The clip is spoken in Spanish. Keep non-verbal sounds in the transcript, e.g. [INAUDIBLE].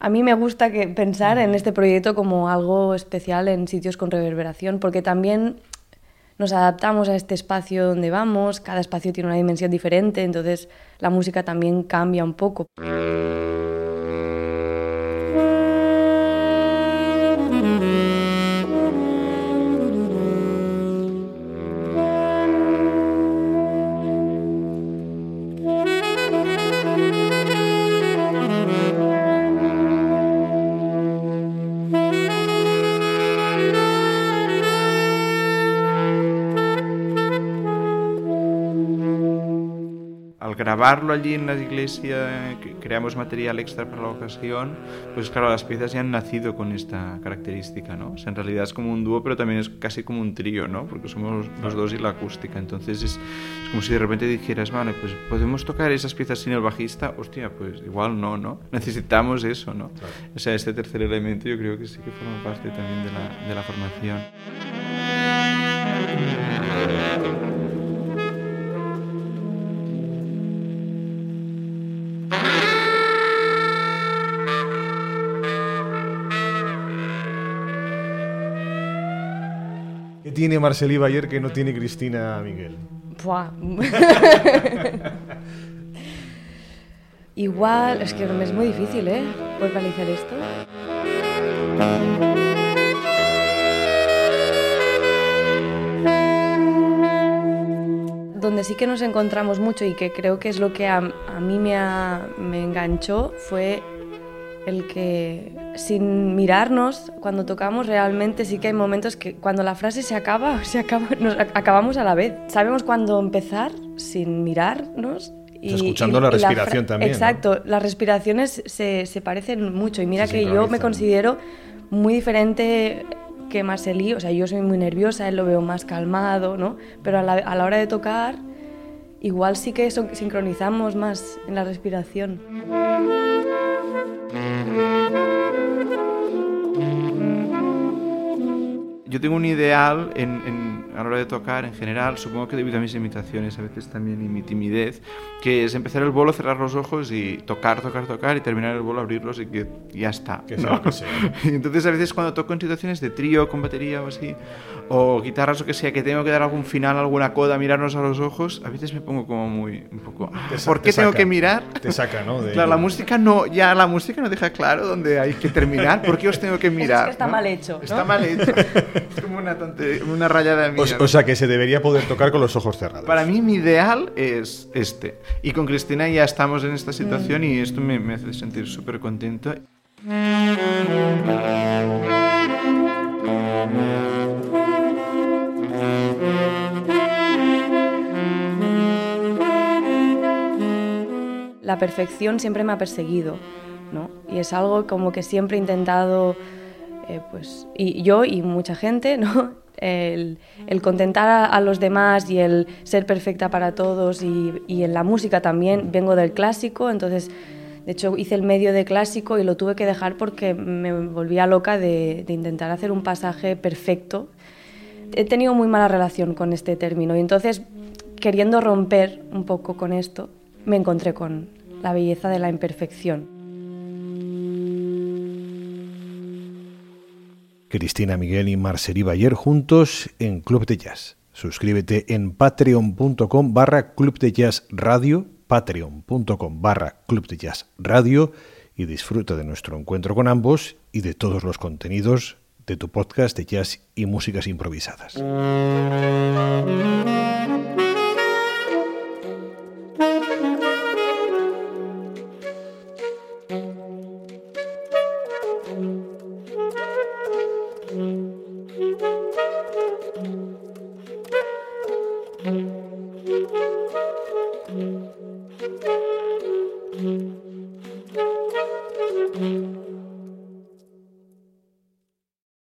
A mí me gusta que pensar en este proyecto como algo especial en sitios con reverberación, porque también nos adaptamos a este espacio donde vamos, cada espacio tiene una dimensión diferente, entonces la música también cambia un poco. Grabarlo allí en la iglesia, creamos material extra para la ocasión, pues claro, las piezas ya han nacido con esta característica, ¿no? O sea, en realidad es como un dúo, pero también es casi como un trío, ¿no? Porque somos los dos y la acústica. Entonces es, es como si de repente dijeras, vale, pues podemos tocar esas piezas sin el bajista, hostia, pues igual no, ¿no? [LAUGHS] Necesitamos eso, ¿no? O sea, este tercer elemento yo creo que sí que forma parte también de la, de la formación. Tiene Marcelí Bayer que no tiene Cristina Miguel? [LAUGHS] Igual, es que es muy difícil, ¿eh? Verbalizar esto. Donde sí que nos encontramos mucho y que creo que es lo que a, mí me, me enganchó fue el que sin mirarnos, cuando tocamos realmente sí que hay momentos que cuando la frase se acaba, [LAUGHS] se acaba nos acabamos a la vez. Sabemos cuándo empezar sin mirarnos. Y, escuchando la respiración también. Exacto, las respiraciones se, se, parecen mucho y mira que yo me considero muy diferente que Marcelí, o sea, yo soy muy nerviosa, él lo veo más calmado, ¿no? Pero a la, a la hora de tocar, igual sí que sincronizamos más en la respiración. Yo tengo un ideal en a la hora de tocar en general, supongo que debido a mis imitaciones, a veces también y mi timidez, que es empezar el bolo, cerrar los ojos y tocar, tocar, tocar y terminar el bolo, abrirlos y que ya está. Que sea, que sea. [LAUGHS] y entonces a veces cuando toco en situaciones de trío con batería o así, o guitarras o que sea, que tengo que dar algún final, alguna coda, mirarnos a los ojos, a veces me pongo como muy, un poco, ¿por qué tengo que mirar? Te saca, ¿no? Claro, la música no, ya la música no deja claro dónde hay que terminar, ¿por qué os tengo que mirar? [LAUGHS] Es que está mal hecho. ¿no? Está mal hecho. [LAUGHS] es como una, una rayada de mierda. O, o sea, que se debería poder tocar con los ojos cerrados. Para mí mi ideal es este. Y con Cristina ya estamos en esta situación y esto me, me hace sentir súper contento. La perfección siempre me ha perseguido, ¿no? Y es algo como que siempre he intentado, eh, pues, y yo y mucha gente, [LAUGHS] ¿no? el, contentar a, los demás y el ser perfecta para todos y, en la música también. Vengo del clásico, entonces de hecho hice el medio de clásico y lo tuve que dejar porque me volvía loca de, intentar hacer un pasaje perfecto. He tenido muy mala relación con este término y entonces queriendo romper un poco con esto me encontré con la belleza de la imperfección. Cristina Miguel y Marceli Bayer juntos en Club de Jazz. Suscríbete en patreon.com barra Club de Jazz Radio, patreon.com barra Club de Jazz Radio y disfruta de nuestro encuentro con ambos y de todos los contenidos de tu podcast de jazz y músicas improvisadas.